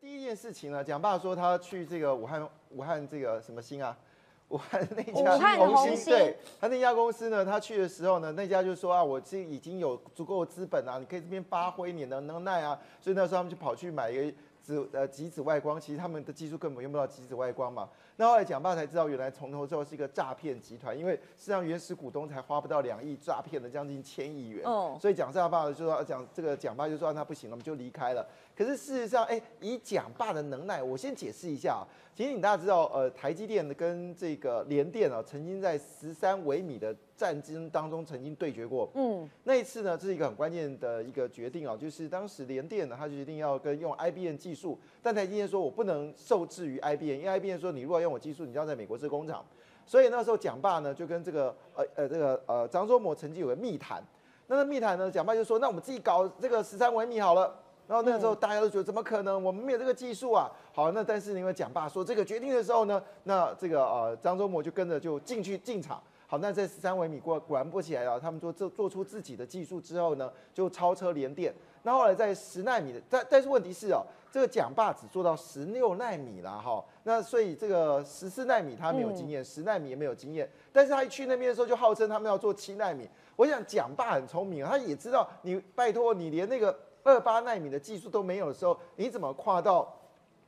第一件事情呢，蒋爸说他去这个武汉，武汉这个什么星啊？武汉那武家汉红星对他那家公司呢，他去的时候呢，那家就说啊，我这已经有足够的资本啊，你可以这边发挥你的能耐啊，所以那时候他们就跑去买一个紫呃极紫外光，其实他们的技术根本用不到极紫外光嘛。那后来蒋爸才知道，原来从头之后是一个诈骗集团，因为实际上原始股东才花不到两亿，诈骗了将近千亿元。哦所以蒋爸爸就说讲这个蒋爸就说、啊、那不行了，我们就离开了。可是事实上，哎，以蒋爸的能耐，我先解释一下啊。其实你大家知道，呃，台积电跟这个联电啊，曾经在十三微米的战争当中曾经对决过。嗯，那一次呢，这是一个很关键的一个决定啊，就是当时联电呢，它决定要跟用 IBM 技术，但台积电说我不能受制于 IBM，因为 IBM 说你如果要用我技术，你就要在美国设工厂。所以那时候蒋爸呢就跟这个呃呃这个呃张忠谋曾经有个密谈，那个密谈呢，蒋爸就说那我们自己搞这个十三微米好了。然后那个时候大家都觉得怎么可能？我们没有这个技术啊。好，那但是因为蒋爸说这个决定的时候呢，那这个呃张忠谋就跟着就进去进场。好，那在十三微米果果然不起来了。他们说做做出自己的技术之后呢，就超车联电。那后来在十纳米的，但但是问题是哦，这个蒋爸只做到十六纳米啦，哈。那所以这个十四纳米他没有经验，十纳米也没有经验。但是他一去那边的时候，就号称他们要做七纳米。我想蒋爸很聪明啊，他也知道你拜托你连那个二八纳米的技术都没有的时候，你怎么跨到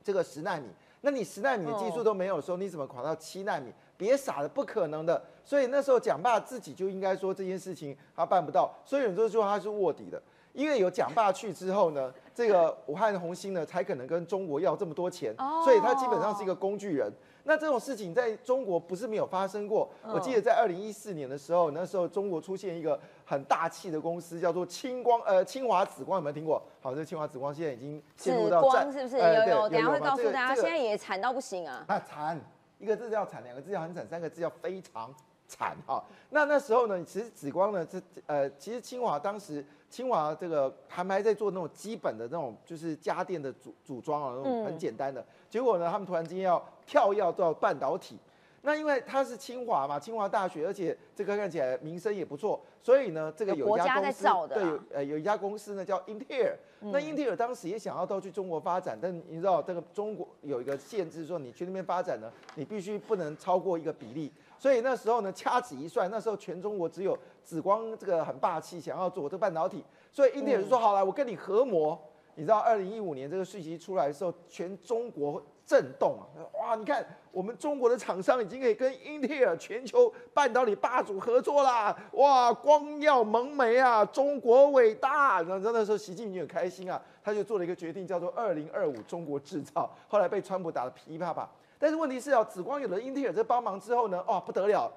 这个十纳米？那你十纳米的技术都没有的时候，你怎么跨到七纳米？别傻了，不可能的。所以那时候蒋爸自己就应该说这件事情他办不到，所以有人就说他是卧底的。因为有蒋爸去之后呢，这个武汉红星呢才可能跟中国要这么多钱，哦所以他基本上是一个工具人。那这种事情在中国不是没有发生过。嗯我记得在二零一四年的时候，那时候中国出现一个很大气的公司，叫做清光呃清华紫光，有没有听过？好，这个清华紫光现在已经陷入到战光是不是？有有，等下会告诉大家，现在也惨到不行啊。啊，惨，一个字叫惨，两个字叫很惨，三个字叫非常惨哈。那那时候呢，其实紫光呢，这呃，其实清华当时清华这个还还在做那种基本的那种就是家电的组组装啊，那种很简单的。结果呢，他们突然之间要跳跃到半导体。那因为它是清华嘛，清华大学，而且这个看起来名声也不错，所以呢，这个有一家家公司对，有呃有一家公司呢叫英特尔，那英特尔当时也想要到去中国发展，但你知道这个中国有一个限制，说你去那边发展呢，你必须不能超过一个比例，所以那时候呢掐指一算，那时候全中国只有紫光这个很霸气，想要做这个半导体，所以英特尔就说好了，我跟你合模。你知道，二零一五年这个讯息出来的时候，全中国震动啊！哇，你看我们中国的厂商已经可以跟英特尔全球半导体霸主合作啦！哇，光耀门楣啊，中国伟大！然后那时候习近平很开心啊，他就做了一个决定，叫做“二零二五中国制造”。后来被川普打得噼啪啪。但是问题是哦，紫光有了英特尔这帮忙之后呢，哦，不得了！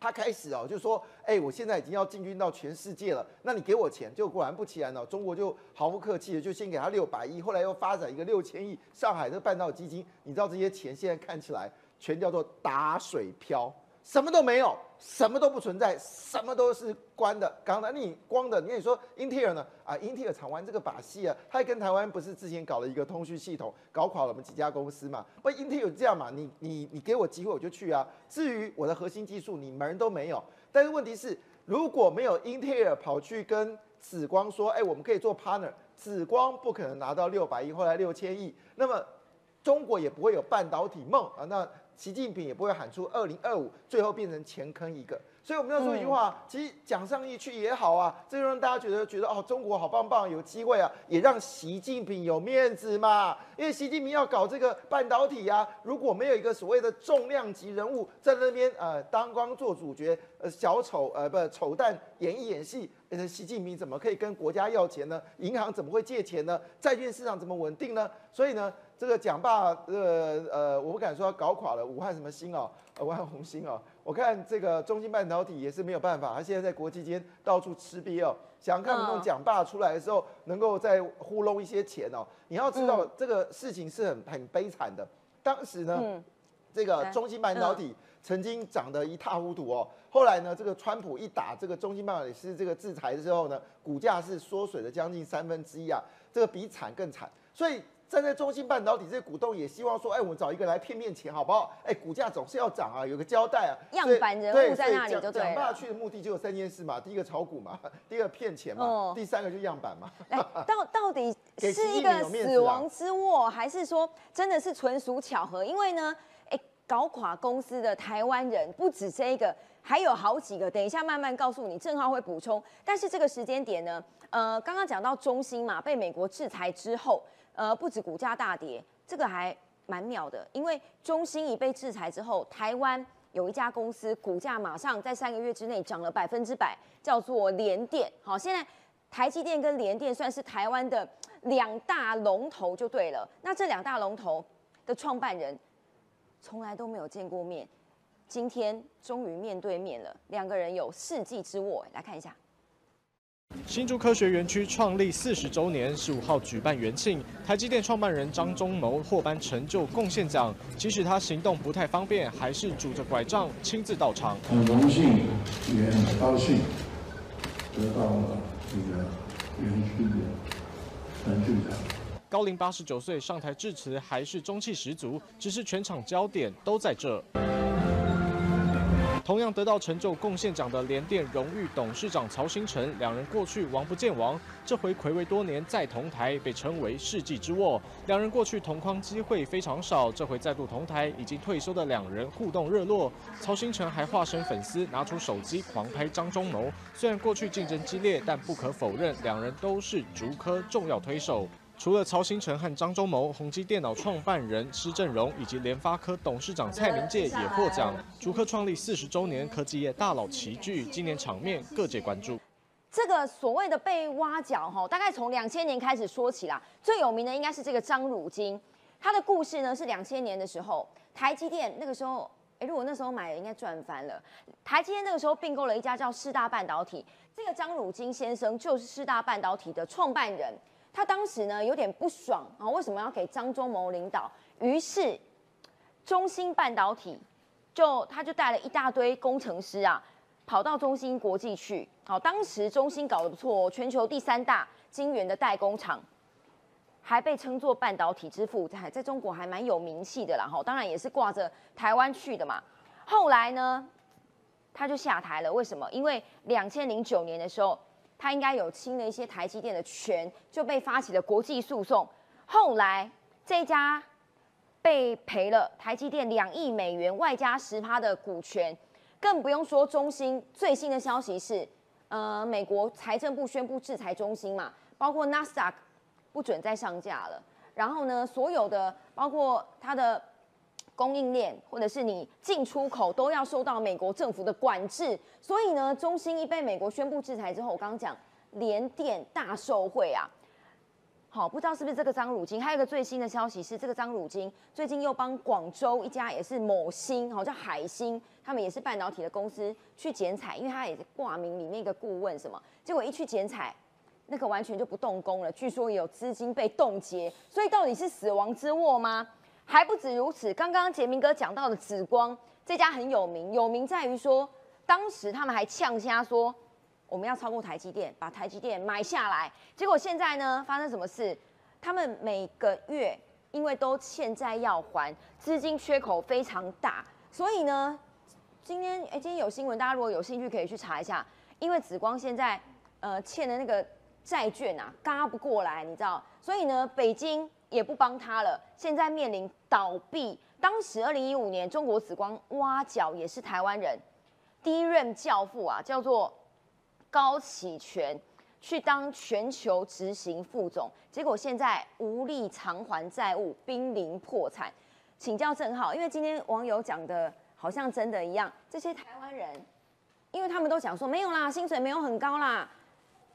他开始哦，就说，哎、我现在已经要进军到全世界了，那你给我钱，就果然不其然哦，中国就毫不客气的就先给他六百亿，后来又发展一个六千亿上海的半导体基金，你知道这些钱现在看起来全叫做打水漂，什么都没有，什么都不存在，什么都是关的。刚才你光的，你也说英特尔呢？啊，英特尔常玩这个把戏啊，他跟台湾不是之前搞了一个通讯系统，搞垮了我们几家公司嘛？不，英特尔这样嘛，你你你给我机会我就去啊。至于我的核心技术，你门都没有。但是问题是，如果没有英特尔跑去跟紫光说，哎，我们可以做 partner，紫光不可能拿到六百亿，后来六千亿，那么中国也不会有半导体梦啊。那习近平也不会喊出二零二五，最后变成前坑一个。所以我们要说一句话，其实讲上一去也好啊，这就让大家觉得觉得哦，中国好棒棒，有机会啊，也让习近平有面子嘛。因为习近平要搞这个半导体啊，如果没有一个所谓的重量级人物在那边呃当光做主角，呃小丑呃不丑蛋演一演戏，呃习近平怎么可以跟国家要钱呢？银行怎么会借钱呢？债券市场怎么稳定呢？所以呢，这个蒋爸呃呃，我不敢说他搞垮了武汉什么星哦，呃武汉红星哦，我看这个中芯半导体也是没有办法，他现在在国际间到处吃瘪哦，想看能不能嗯蒋爸出来的时候能够再糊弄一些钱哦。你要知道这个事情是很很悲惨的，当时呢。嗯，这个中芯半导体曾经涨得一塌糊涂哦。后来呢，这个川普一打这个中芯半导体是这个制裁之后呢，股价是缩水了将近三分之一啊，这个比惨更惨。所以站在中芯半导体这些股东也希望说，哎，我们找一个来骗骗钱好不好？哎，股价总是要涨啊，有个交代啊。样板人物在那里就对了。讲下去的目的就有三件事嘛，第一个炒股嘛，第二个骗钱嘛，第三个就样板嘛。到到底 是一个死亡之握，还是说真的是纯属巧合？因为呢，哎，搞垮公司的台湾人不止这一个，还有好几个。等一下慢慢告诉你，正好会补充。但是这个时间点呢，呃，刚刚讲到中兴嘛，被美国制裁之后。呃，不止股价大跌，这个还蛮妙的，因为中兴一被制裁之后，台湾有一家公司股价马上在三个月之内涨了百分之百，叫做联电。好，现在台积电跟联电算是台湾的两大龙头就对了。那这两大龙头的创办人从来都没有见过面，今天终于面对面了，两个人有世纪之握，来看一下。新竹科学园区创立四十周年，十五号举办元庆，台积电创办人张忠谋获颁成就贡献奖。即使他行动不太方便，还是拄着拐杖亲自到场。很荣幸，也很高兴得到了这个园区的成就奖。高龄八十九岁上台致辞，还是中气十足，只是全场焦点都在这。同样得到成就贡献奖的联电荣誉董事长曹新成，两人过去王不见王，这回暌违多年再同台，被称为世纪之握。两人过去同框机会非常少，这回再度同台，已经退休的两人互动热络。曹新成还化身粉丝，拿出手机狂拍张忠谋。虽然过去竞争激烈，但不可否认，两人都是竹科重要推手。除了曹新成和张忠谋，宏基电脑创办人施正荣以及联发科董事长蔡明介也获奖。竹科创立四十周年，科技业大佬齐聚，今年场面各界关注。这个所谓的被挖角，哈，大概从两千年开始说起啦。最有名的应该是这个张汝京，他的故事呢是两千年的时候，台积电那个时候，哎，如果那时候买，应该赚翻了。台积电那个时候并购了一家叫四大半导体，这个张汝京先生就是四大半导体的创办人。他当时呢有点不爽啊，为什么要给张忠谋领导？于是中芯半导体就他就带了一大堆工程师啊，跑到中芯国际去。好，当时中芯搞得不错，全球第三大晶圆的代工厂，还被称作半导体之父，在在中国还蛮有名气的啦。哈，当然也是挂着台湾去的嘛。后来呢，他就下台了。为什么？因为两千零九年的时候。他应该有侵了一些台积电的权，就被发起了国际诉讼。后来这家被赔了台积电两亿美元，外加十趴的股权，更不用说中兴。最新的消息是，呃，美国财政部宣布制裁中兴嘛，包括纳斯达克不准再上架了。然后呢，所有的包括它的。供应链或者是你进出口都要受到美国政府的管制，所以呢，中兴一被美国宣布制裁之后，我刚刚讲联电大受贿啊。好，不知道是不是这个张汝京？还有一个最新的消息是，这个张汝京最近又帮广州一家也是某星，好叫海星，他们也是半导体的公司去剪彩，因为他也是挂名里面一个顾问什么，结果一去剪彩，那个完全就不动工了，据说也有资金被冻结，所以到底是死亡之握吗？还不止如此，刚刚杰明哥讲到的紫光这家很有名，有名在于说，当时他们还呛瞎说我们要超过台积电，把台积电买下来。结果现在呢，发生什么事？他们每个月因为都欠债要还，资金缺口非常大，所以呢，今天哎，今天有新闻，大家如果有兴趣可以去查一下，因为紫光现在呃欠的那个债券啊，嘎不过来，你知道，所以呢，北京。也不帮他了，现在面临倒闭。当时二零一五年，中国紫光挖角也是台湾人，第一任教父啊，叫做高启全，去当全球执行副总，结果现在无力偿还债务，濒临破产。请教郑浩，因为今天网友讲的好像真的一样，这些台湾人，因为他们都讲说没有啦，薪水没有很高啦，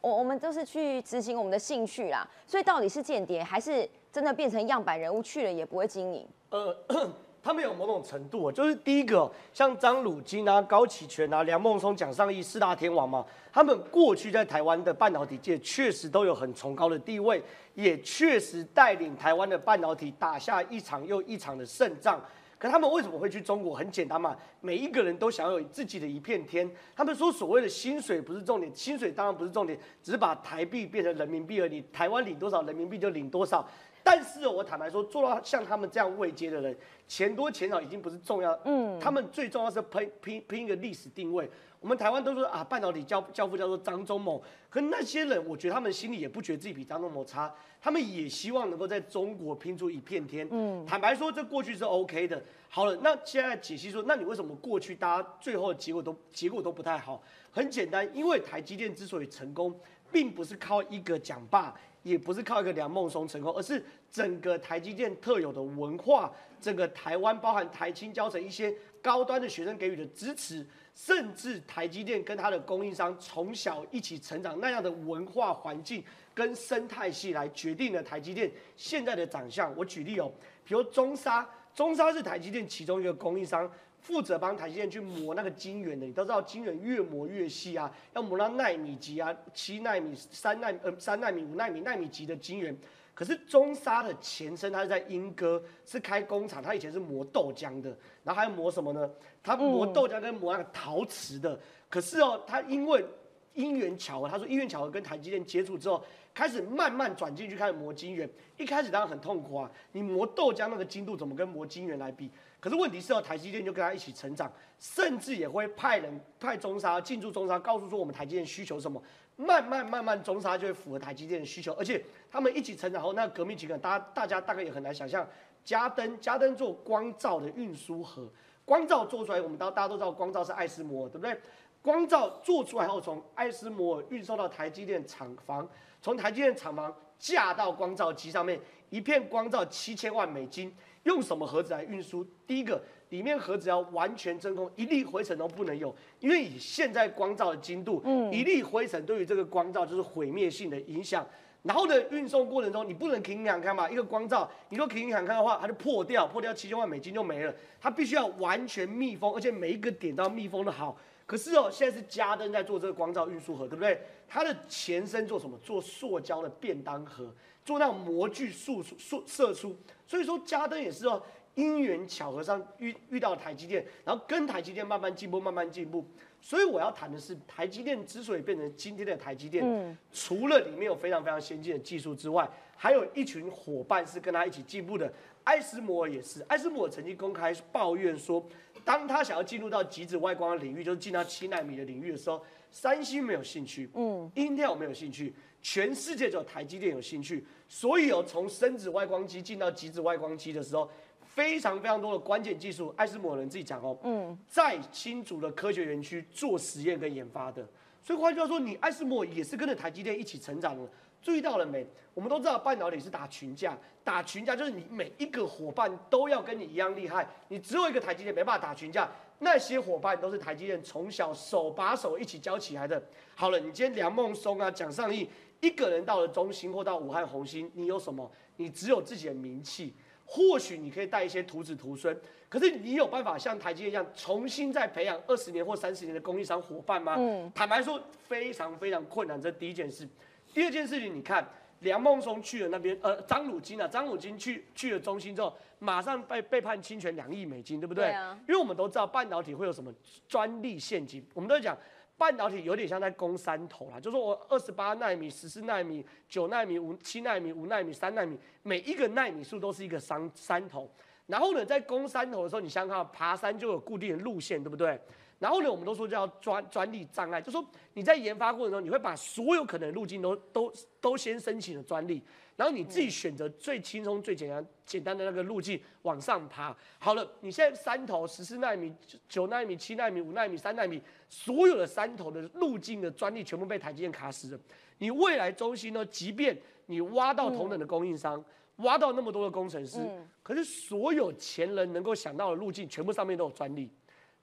我我们都是去执行我们的兴趣啦，所以到底是间谍还是？真的变成样板人物去了也不会经营。呃，他们有某种程度啊，就是第一个像张汝京啊、高启全啊、梁孟松、蒋尚义四大天王嘛，他们过去在台湾的半导体界确实都有很崇高的地位，也确实带领台湾的半导体打下一场又一场的胜仗。可他们为什么会去中国？很简单嘛，每一个人都想要有自己的一片天。他们说所谓的薪水不是重点，薪水当然不是重点，只是把台币变成人民币而已。台湾领多少人民币就领多少。但是我坦白说，做到像他们这样位阶的人，钱多钱少已经不是重要。嗯，他们最重要是拼拼拼一个历史定位。我们台湾都说啊，半导体教教父叫做张忠谋，可那些人，我觉得他们心里也不觉得自己比张忠谋差，他们也希望能够在中国拼出一片天。嗯，坦白说，这过去是 OK 的。好了，那现在解析说，那你为什么过去大家最后的结果都结果都不太好？很简单，因为台积电之所以成功，并不是靠一个讲霸。也不是靠一个梁孟松成功，而是整个台积电特有的文化，整个台湾包含台青教成一些高端的学生给予的支持，甚至台积电跟它的供应商从小一起成长那样的文化环境跟生态系来决定了台积电现在的长相。我举例哦，比如中沙，中沙是台积电其中一个供应商。负责帮台积电去磨那个晶圆的，你都知道晶圆越磨越细啊，要磨到纳米级啊，七纳米、三纳呃三纳米、五纳米、纳米级的晶圆。可是中沙的前身，它是在英歌是开工厂，它以前是磨豆浆的，然后还要磨什么呢？它磨豆浆跟磨那个陶瓷的。可是哦，它因为因缘巧合，他说因缘巧合跟台积电接触之后，开始慢慢转进去开始磨晶圆。一开始当然很痛苦啊，你磨豆浆那个精度怎么跟磨晶圆来比？可是问题是要，台积电就跟他一起成长，甚至也会派人派中沙进驻中沙，告诉说我们台积电需求什么，慢慢慢慢中沙就会符合台积电的需求，而且他们一起成长后，那革命情感，大家大家大概也很难想象，嘉登嘉登做光照的运输盒，光照做出来，我们大大家都知道光照是爱斯摩尔，对不对？光照做出来后，从爱斯摩尔运送到台积电厂房，从台积电厂房架到光照机上面，一片光照七千万美金。用什么盒子来运输？第一个，里面盒子要完全真空，一粒灰尘都不能有，因为以现在光照的精度，嗯，一粒灰尘对于这个光照就是毁灭性的影响。然后呢，运送过程中你不能停两看嘛，一个光照，你若停两看的话，它就破掉，破掉七千万美金就没了。它必须要完全密封，而且每一个点都要密封的好。可是哦，现在是嘉登在做这个光照运输盒，对不对？它的前身做什么？做塑胶的便当盒。做那种模具塑塑射出，所以说嘉登也是哦，因缘巧合上遇遇到台积电，然后跟台积电慢慢进步，慢慢进步。所以我要谈的是，台积电之所以变成今天的台积电，嗯，除了里面有非常非常先进的技术之外，还有一群伙伴是跟他一起进步的。艾斯摩尔也是，艾斯摩尔曾经公开抱怨说，当他想要进入到极紫外光的领域，就是进到七纳米的领域的时候，三星没有兴趣，嗯，Intel 没有兴趣。全世界只有台积电有兴趣，所以有从深紫外光机进到极紫外光机的时候，非常非常多的关键技术，艾斯摩人自己讲哦，嗯，在新竹的科学园区做实验跟研发的，所以换句话说，你艾斯摩也是跟着台积电一起成长的。注意到了没？我们都知道半导体是打群架，打群架就是你每一个伙伴都要跟你一样厉害，你只有一个台积电没办法打群架。那些伙伴都是台积电从小手把手一起教起来的。好了，你今天梁孟松啊、蒋尚义。一个人到了中心或到武汉红星，你有什么？你只有自己的名气。或许你可以带一些徒子徒孙，可是你有办法像台积电一样重新再培养二十年或三十年的供应商伙伴吗？嗯，坦白说非常非常困难。这第一件事。第二件事情，你看梁孟松去了那边，呃，张汝京啊，张汝京去去了中心之后，马上被被判侵权两亿美金，对不对？对啊。因为我们都知道半导体会有什么专利陷阱，我们都讲。半导体有点像在攻山头啦，就说我二十八纳米、十四纳米、九纳米、五七纳米、五纳米、三纳米，每一个纳米数都是一个山山头。然后呢，在攻山头的时候，你想想看，爬山就有固定的路线，对不对？然后呢，我们都说叫专专利障碍，就说你在研发过程中，你会把所有可能的路径都都都先申请了专利。然后你自己选择最轻松、最简单、简单的那个路径往上爬。好了，你现在三头十四纳米、九纳米、七纳米、五纳米、三纳米，所有的三头的路径的专利全部被台积电卡死了。你未来中心呢？即便你挖到同等的供应商，挖到那么多的工程师，可是所有前人能够想到的路径，全部上面都有专利。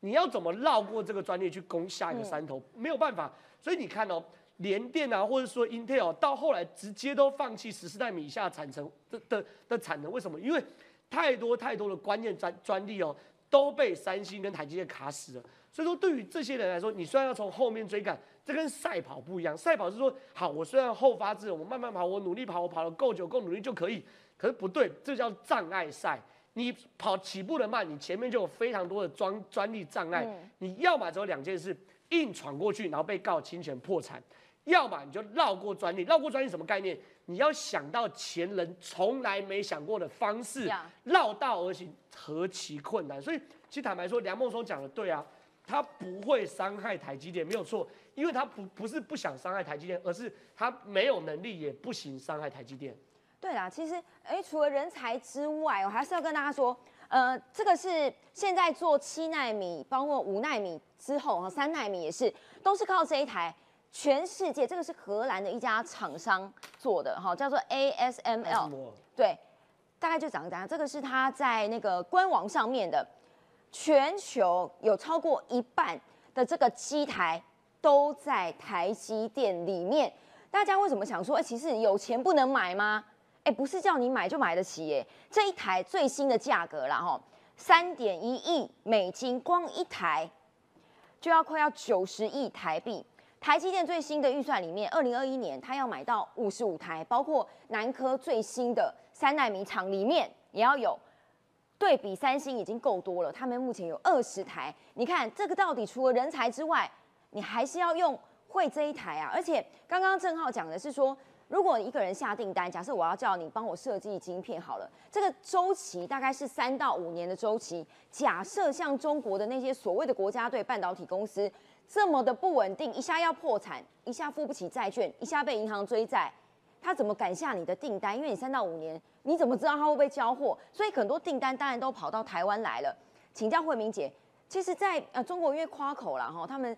你要怎么绕过这个专利去攻下一个山头？没有办法。所以你看哦。联电啊，或者说 Intel 到后来直接都放弃十四纳米以下产能的的的产能，为什么？因为太多太多的关键专专利哦都被三星跟台积电卡死了。所以说，对于这些人来说，你虽然要从后面追赶，这跟赛跑不一样。赛跑是说，好，我虽然后发制人，我慢慢跑，我努力跑，我跑得够久够努力就可以。可是不对，这叫障碍赛。你跑起步的慢，你前面就有非常多的专专利障碍。你要么只有两件事，硬闯过去，然后被告侵权破产；要么你就绕过专利。绕过专利什么概念？你要想到前人从来没想过的方式，绕道而行，何其困难！所以，其实坦白说，梁孟松讲的对啊，他不会伤害台积电，没有错，因为他不不是不想伤害台积电，而是他没有能力，也不行伤害台积电。对啦，其实哎，除了人才之外，我还是要跟大家说，呃，这个是现在做七纳米，包括五纳米之后哈，三纳米也是，都是靠这一台。全世界这个是荷兰的一家厂商做的哈，叫做 ASML，对，大概就长这样。这个是它在那个官网上面的，全球有超过一半的这个机台都在台积电里面。大家为什么想说，哎，其实有钱不能买吗？哎，不是叫你买就买得起耶。这一台最新的价格啦，哈，三点一亿美金，光一台就要快要九十亿台币。台积电最新的预算里面，二零二一年它要买到五十五台，包括南科最新的三纳米厂里面也要有。对比三星已经够多了，他们目前有二十台。你看这个到底除了人才之外，你还是要用会这一台啊？而且刚刚郑浩讲的是说。如果一个人下订单，假设我要叫你帮我设计晶片好了，这个周期大概是三到五年的周期。假设像中国的那些所谓的国家队半导体公司这么的不稳定，一下要破产，一下付不起债券，一下被银行追债，他怎么敢下你的订单？因为你三到五年，你怎么知道他会不会交货？所以很多订单当然都跑到台湾来了。请教慧明姐，其实，在呃中国因为夸口了哈，他们。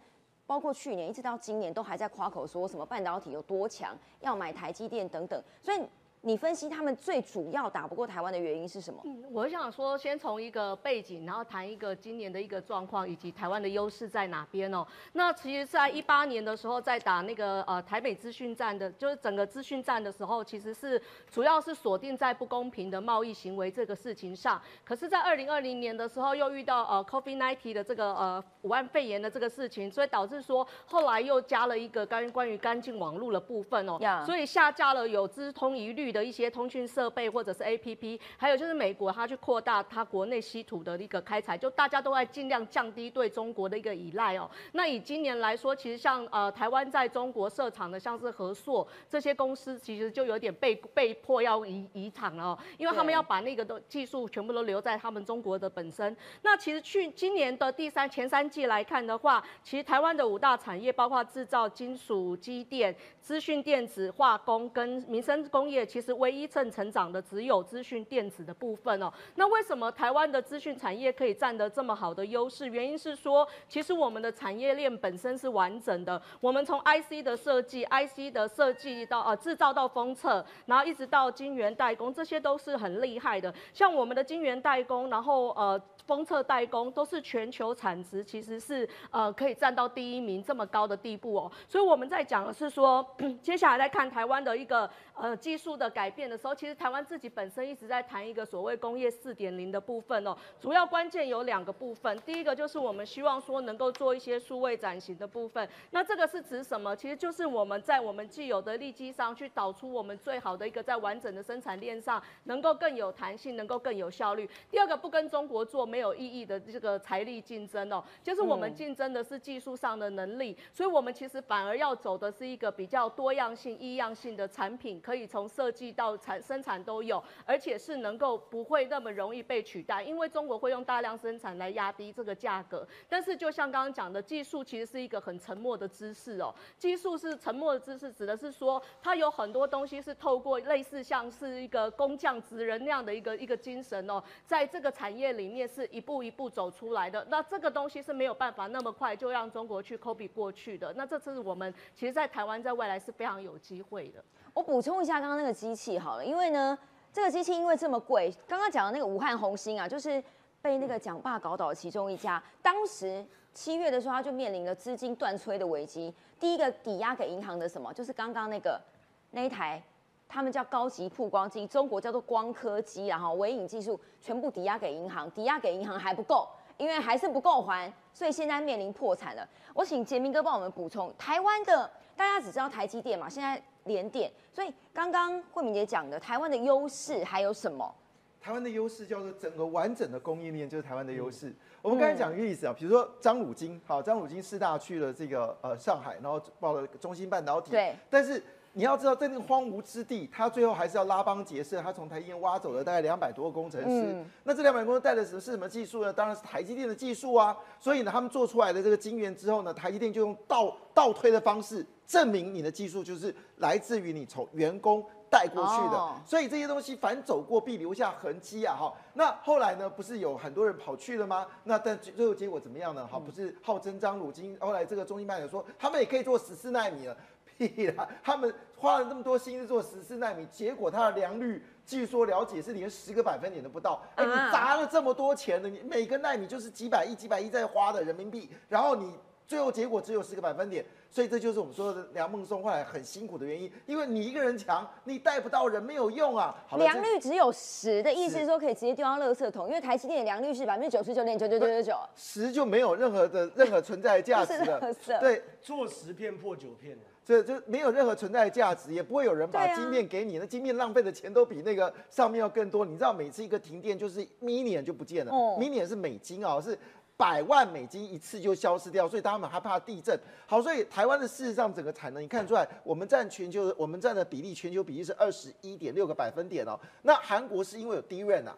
包括去年一直到今年都还在夸口说什么半导体有多强，要买台积电等等，所以。你分析他们最主要打不过台湾的原因是什么？嗯，我想说，先从一个背景，然后谈一个今年的一个状况，以及台湾的优势在哪边哦。那其实，在一八年的时候，在打那个呃台北资讯战的，就是整个资讯战的时候，其实是主要是锁定在不公平的贸易行为这个事情上。可是，在二零二零年的时候，又遇到呃 COVID-19 的这个呃武汉肺炎的这个事情，所以导致说后来又加了一个干关于干净网络的部分哦，所以下架了有资通一律。的一些通讯设备或者是 A P P，还有就是美国它去扩大它国内稀土的一个开采，就大家都在尽量降低对中国的一个依赖哦。那以今年来说，其实像呃台湾在中国设厂的，像是和硕这些公司，其实就有点被被迫要移移厂了哦，因为他们要把那个都技术全部都留在他们中国的本身。那其实去今年的第三前三季来看的话，其实台湾的五大产业，包括制造、金属、机电、资讯电子、化工跟民生工业，其实是唯一正成长的只有资讯电子的部分哦。那为什么台湾的资讯产业可以占得这么好的优势？原因是说，其实我们的产业链本身是完整的。我们从 IC 的设计、IC 的设计到呃制造到封测，然后一直到晶圆代工，这些都是很厉害的。像我们的晶圆代工，然后呃。封测代工都是全球产值，其实是呃可以占到第一名这么高的地步哦。所以我们在讲的是说，接下来来看台湾的一个呃技术的改变的时候，其实台湾自己本身一直在谈一个所谓工业四点零的部分哦。主要关键有两个部分，第一个就是我们希望说能够做一些数位转型的部分。那这个是指什么？其实就是我们在我们既有的利基上去导出我们最好的一个在完整的生产链上能够更有弹性，能够更有效率。第二个不跟中国做。没意义的这个财力竞争哦，就是我们竞争的是技术上的能力，所以我们其实反而要走的是一个比较多样性、异样性的产品，可以从设计到产生产都有，而且是能够不会那么容易被取代，因为中国会用大量生产来压低这个价格。但是就像刚刚讲的，技术其实是一个很沉默的知识哦，技术是沉默的知识，指的是说它有很多东西是透过类似像是一个工匠职人那样的一个一个精神哦，在这个产业里面是。一步一步走出来的，那这个东西是没有办法那么快就让中国去 copy 过去的。那这次我们其实，在台湾在未来是非常有机会的。我补充一下刚刚那个机器好了，因为呢，这个机器因为这么贵，刚刚讲的那个武汉红星啊，就是被那个蒋爸搞倒的其中一家。当时七月的时候，他就面临了资金断炊的危机。第一个抵押给银行的什么，就是刚刚那个那一台。他们叫高级曝光机，中国叫做光刻机，然后微影技术全部抵押给银行，抵押给银行还不够，因为还是不够还，所以现在面临破产了。我请杰明哥帮我们补充，台湾的大家只知道台积电嘛，现在联电，所以刚刚慧敏姐讲的台湾的优势还有什么？台湾的优势叫做整个完整的供应链，就是台湾的优势。我们刚才讲一个例子啊，比如说张汝京，好，张汝京四大去了这个呃上海，然后报了中芯半导体，对，但是。你要知道，在那个荒芜之地，他最后还是要拉帮结社，他从台积电挖走了大概两百多个工程师。那这两百工程师带的是是什么技术呢？当然是台积电的技术啊。所以呢，他们做出来的这个晶圆之后呢，台积电就用倒倒推的方式证明你的技术就是来自于你从员工带过去的。所以这些东西反走过必留下痕迹啊！哈，那后来呢，不是有很多人跑去了吗？那但最后结果怎么样呢？哈，不是号称张汝京，后来这个中芯半导体说他们也可以做十四纳米了。屁啦！他们花了那么多心思做十四纳米，结果它的良率，据说了解是连十个百分点都不到。哎，你砸了这么多钱的，你每个纳米就是几百亿、几百亿在花的人民币，然后你最后结果只有十个百分点，所以这就是我们说的梁孟松后来很辛苦的原因，因为你一个人强，你带不到人，没有用啊。良率只有十的意思是说可以直接丢到垃圾桶，因为台积电的良率是百分之九十九点九九九九九，十就没有任何的任何存在的价值了。对，做十片破九片这就没有任何存在的价值，也不会有人把晶片给你。那晶片浪费的钱都比那个上面要更多。你知道，每次一个停电就是 million 就不见了，million 是美金啊，是百万美金一次就消失掉，所以他们害怕地震。好，所以台湾的事实上整个产能，你看出来，我们占全球，我们占的比例，全球比例是二十一点六个百分点哦。那韩国是因为有低润啊。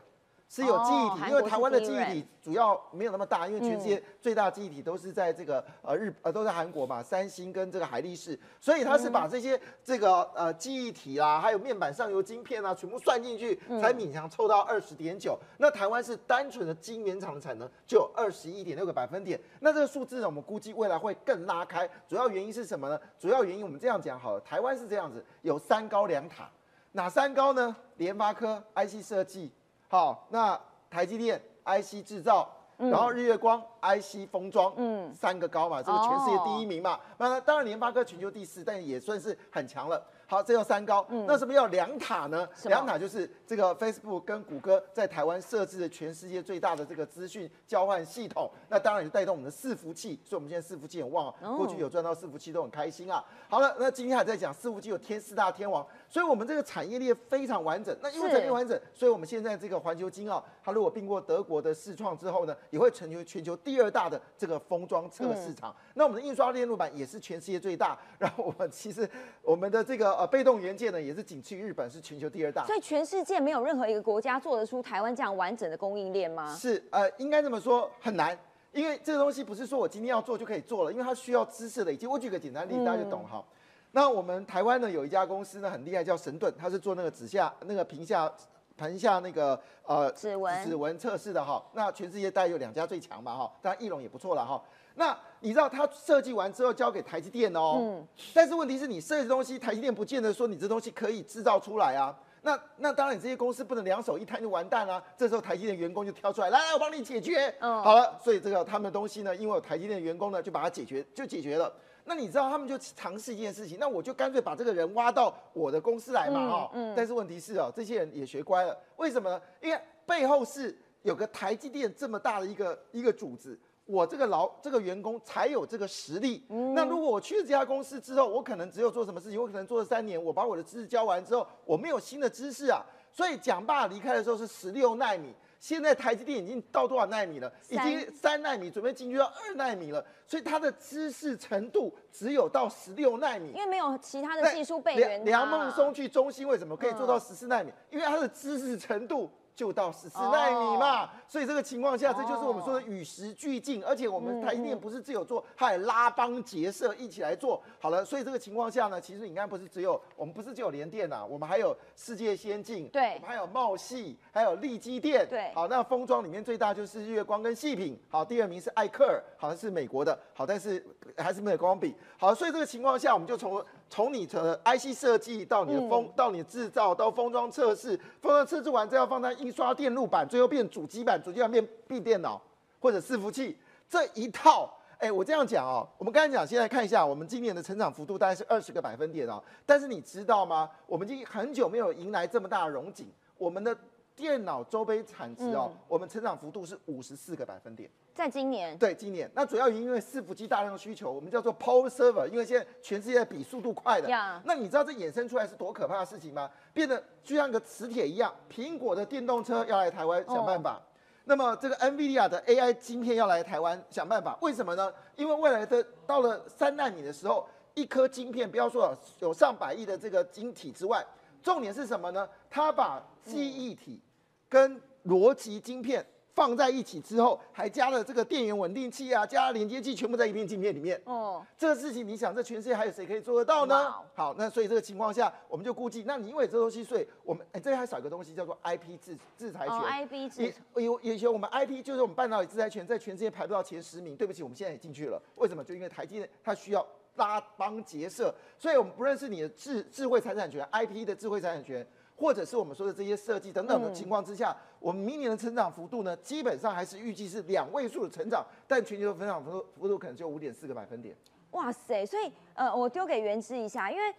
是有记忆体，因为台湾的记忆体主要没有那么大，因为全世界最大记忆体都是在这个呃日呃都在韩国嘛，三星跟这个海力士，所以它是把这些这个呃记忆体啦，还有面板上游晶片啊，全部算进去，才勉强凑到二十点九。那台湾是单纯的晶圆厂的产能就有二十一点六个百分点，那这个数字呢，我们估计未来会更拉开。主要原因是什么呢？主要原因我们这样讲好了，台湾是这样子，有三高两塔，哪三高呢？联发科 IC 设计。好，那台积电 IC 制造，然后日月光 IC 封装，嗯，三个高嘛，这个全世界第一名嘛。那当然联发科全球第四，但也算是很强了。好，这叫三高。那什么叫两塔呢？两塔就是这个 Facebook 跟谷歌在台湾设置的全世界最大的这个资讯交换系统。那当然也带动我们的伺服器，所以我们现在伺服器很旺。过去有赚到伺服器都很开心啊。好了，那今天还在讲伺服器有天四大天王，所以我们这个产业链非常完整。那因为产业链完整，所以我们现在这个环球金澳，它如果并过德国的视创之后呢，也会成为全球第二大的这个封装测市场。那我们的印刷电路板也是全世界最大。然后我们其实我们的这个。呃，被动元件呢也是仅次于日本，是全球第二大。所以全世界没有任何一个国家做得出台湾这样完整的供应链吗？是，呃，应该这么说很难，因为这个东西不是说我今天要做就可以做了，因为它需要知识累积。我举个简单例子，大家就懂哈。那我们台湾呢有一家公司呢很厉害，叫神盾，它是做那个指下那个屏下盘下那个呃指纹指纹测试的哈。那全世界大概有两家最强嘛哈，当然翼龙也不错了哈。那你知道他设计完之后交给台积电哦，嗯，但是问题是你设计东西，台积电不见得说你这东西可以制造出来啊。那那当然你这些公司不能两手一摊就完蛋啊。这时候台积电员工就跳出来，来来我帮你解决。嗯，好了，所以这个他们的东西呢，因为有台积电员工呢，就把它解决就解决了。那你知道他们就尝试一件事情，那我就干脆把这个人挖到我的公司来嘛，哈。嗯。但是问题是哦，这些人也学乖了，为什么呢？因为背后是有个台积电这么大的一个一个主子。我这个劳这个员工才有这个实力。那如果我去了这家公司之后，我可能只有做什么事情？我可能做了三年，我把我的知识教完之后，我没有新的知识啊。所以蒋爸离开的时候是十六纳米，现在台积电已经到多少纳米了？已经三纳米，准备进去到二纳米了。所以它的知识程度只有到十六纳米，因为没有其他的技术备援。梁孟松去中心为什么可以做到十四纳米？因为他的知识程度。就到十四纳米嘛，所以这个情况下，这就是我们说的与时俱进。而且我们台积电不是只有做，还拉帮结社一起来做好了。所以这个情况下呢，其实你看不是只有我们不是只有联电呐，我们还有世界先进，对，我们还有茂系，还有力基电，对。好，那封装里面最大就是日月光跟细品，好，第二名是艾克尔，好像是美国的，好，但是还是没有光比。好，所以这个情况下，我们就从。从你的 IC 设计到你的封，到你的制造，到封装测试，封装测试完再要放在印刷电路板，最后变主机板，主机板变 B 电脑或者伺服器，这一套，哎，我这样讲哦，我们刚才讲，现在看一下，我们今年的成长幅度大概是二十个百分点哦，但是你知道吗？我们已经很久没有迎来这么大的荣景，我们的电脑周边产值哦，我们成长幅度是五十四个百分点。在今年，对，今年那主要因为伺服器大量需求，我们叫做 power server，因为现在全世界比速度快的。那你知道这衍生出来是多可怕的事情吗？变得就像个磁铁一样，苹果的电动车要来台湾想办法。那么这个 NVIDIA 的 AI 晶片要来台湾想办法，为什么呢？因为未来的到了三纳米的时候，一颗晶片不要说有有上百亿的这个晶体之外，重点是什么呢？它把记忆体跟逻辑晶片放在一起之后，还加了这个电源稳定器啊，加了连接器，全部在一片晶片里面。哦，这个事情，你想，这全世界还有谁可以做得到呢？好，那所以这个情况下，我们就估计，那你因为这东西，所以我们哎，这还少一个东西叫做 IP 制制裁权。哦，IP 制有有以前我们 IP 就是我们半导体制裁权在全世界排不到前十名，对不起，我们现在也进去了。为什么？就因为台积电它需要拉帮结社，所以我们不认识你的智智慧财产权 IP 的智慧财产权。或者是我们说的这些设计等等的情况之下，我们明年的成长幅度呢，基本上还是预计是两位数的成长，但全球的成长幅度幅度可能只有五点四个百分点。哇塞！所以呃，我丢给原之一下，因为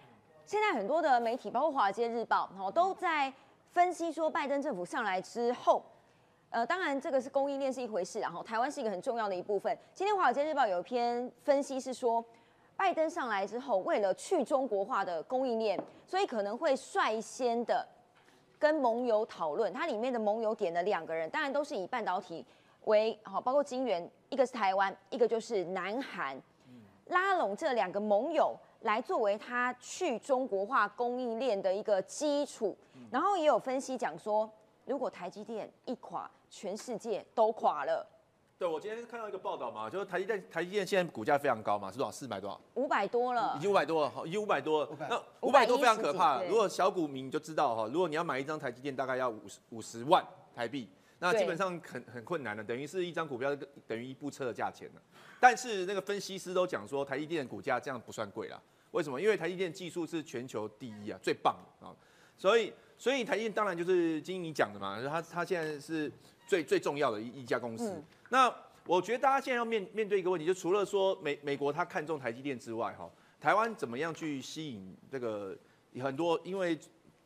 现在很多的媒体，包括《华尔街日报》哦，都在分析说，拜登政府上来之后，呃，当然这个是供应链是一回事，然后台湾是一个很重要的一部分。今天《华尔街日报》有一篇分析是说，拜登上来之后，为了去中国化的供应链，所以可能会率先的跟盟友讨论，它里面的盟友点了两个人，当然都是以半导体为好，包括晶圆，一个是台湾，一个就是南韩。拉拢这两个盟友来作为他去中国化供应链的一个基础，然后也有分析讲说，如果台积电一垮，全世界都垮了，对，我今天看到一个报道嘛，就是台积电，台积电现在股价非常高嘛，是多少？四百多少？五百多了已，经五百多了，好，已经五百多了。500那五百多非常可怕。如果小股民就知道哈，如果你要买一张台积电，大概要五十五十万台币，那基本上很很困难了，等于是一张股票等于一部车的价钱了。但是那个分析师都讲说，台积电的股价这样不算贵啦。为什么？因为台积电技术是全球第一啊，最棒啊，所以所以台积电当然就是经你讲的嘛，它它现在是最最重要的一一家公司。嗯那我觉得大家现在要面面对一个问题，就除了说美美国他看中台积电之外，哈，台湾怎么样去吸引这个很多？因为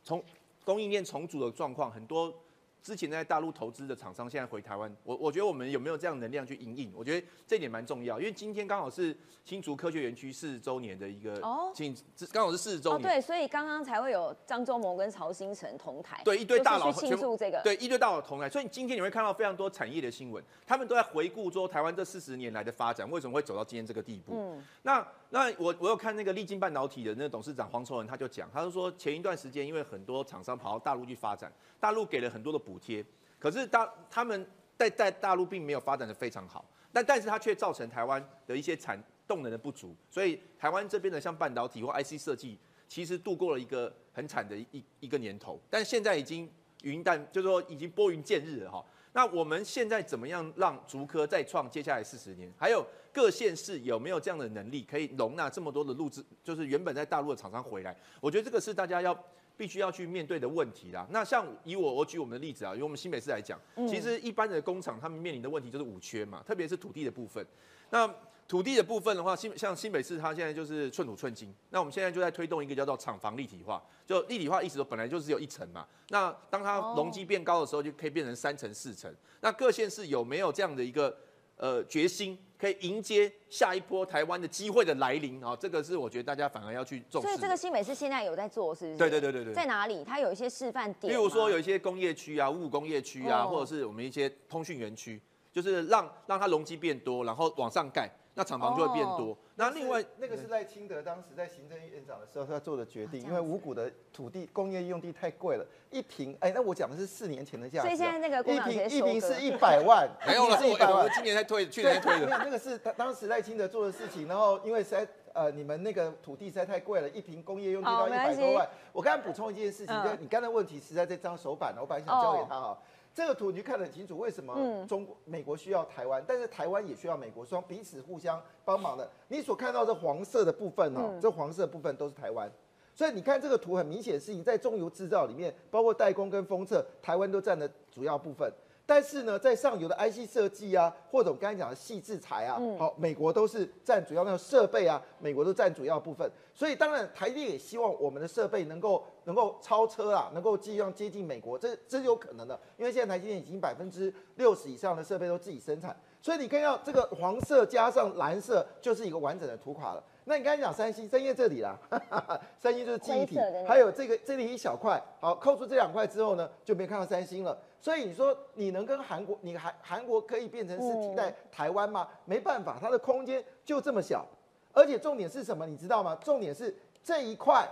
从供应链重组的状况，很多之前在大陆投资的厂商现在回台湾，我我觉得我们有没有这样能量去营运？我觉得这一点蛮重要，因为今天刚好是新竹科学园区四十周年的一个哦庆，刚好是四十周哦，年。对，所以刚刚才会有张忠谋跟曹新成同台，对，一堆大佬庆祝这个，对，一堆大佬同台，所以今天你会看到非常多产业的新闻，他们都在回顾说台湾这四十年来的发展，为什么会走到今天这个地步？嗯那那我我有看那个立晶半导体的那个董事长黄崇仁，他就讲，他就说前一段时间因为很多厂商跑到大陆去发展，大陆给了很多的补贴，可是大他们在在大陆并没有发展的非常好，但但是它却造成台湾的一些产动能的不足，所以台湾这边的像半导体或 IC 设计，其实度过了一个很惨的一一个年头，但现在已经云淡，就是说已经拨云见日了哈。那我们现在怎么样让竹科再创接下来四十年？还有各县市有没有这样的能力，可以容纳这么多的录制，就是原本在大陆的厂商回来？我觉得这个是大家要必须要去面对的问题啦。那像以我我举我们的例子啊，以我们新北市来讲，其实一般的工厂他们面临的问题就是五缺嘛，特别是土地的部分。那土地的部分的话，新像新北市它现在就是寸土寸金。那我们现在就在推动一个叫做厂房立体化，就立体化意思说本来就只有一层嘛，那当它哦容积变高的时候，就可以变成三层四层。那各县市有没有这样的一个呃决心，可以迎接下一波台湾的机会的来临啊？这个是我觉得大家反而要去重视。所以这个新北市现在有在做，是不是？对对对对对在哪里？它有一些示范点吗，例如说有一些工业区啊、五五工业区啊，哦或者是我们一些通讯园区，就是让让它容积变多，然后往上盖，那厂房就会变多。那另外那个是赖清德当时在行政院长的时候他做的决定，因为五股的土地工业用地太贵了，一平哎，那我讲的是四年前的价所以现在那个工一平一平是一 百万，没有了，是一百万。今年才退，去年才推没有，的。那个是他当时赖清德做的事情，然后因为实在呃你们那个土地实在太贵了，一平工业用地到一百多万。我刚才补充一件事情，嗯就你刚才问题实在这张手板，我本来想交给他哈。这个图你就看得很清楚，为什么嗯中国、美国需要台湾，但是台湾也需要美国，双彼此互相帮忙的。你所看到这黄色的部分哦，嗯这黄色的部分都是台湾。所以你看这个图，很明显的事情，在中游制造里面，包括代工跟封测，台湾都占的主要部分。但是呢，在上游的 IC 设计啊，或者我刚才讲的细制材啊，好，美国都是占主要那个设备啊，美国都占主要部分。所以当然，台积电也希望我们的设备能够能够超车啊，能够尽量接近美国，这这是有可能的。因为现在台积电已经百分之六十以上的设备都自己生产，所以你看到这个黄色加上蓝色，就是一个完整的图卡了。那你刚才讲三星，三星在这里啦，三星就是记忆体还有这个这里一小块，好，扣除这两块之后呢，就没看到三星了。所以你说你能跟韩国，你韩韩国可以变成是替代台湾吗？没办法，它的空间就这么小，而且重点是什么？你知道吗？重点是这一块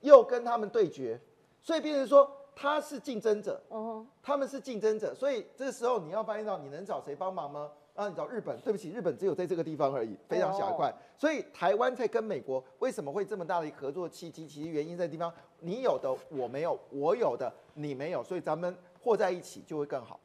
又跟他们对决，所以变成说他是竞争者，他们是竞争者，所以这个时候你要发现到你能找谁帮忙吗？啊，你找日本，对不起，日本只有在这个地方而已，非常小一块。所以台湾在跟美国为什么会这么大的一合作契机？其实原因在地方，你有的我没有，我有的你没有，所以咱们和在一起就会更好。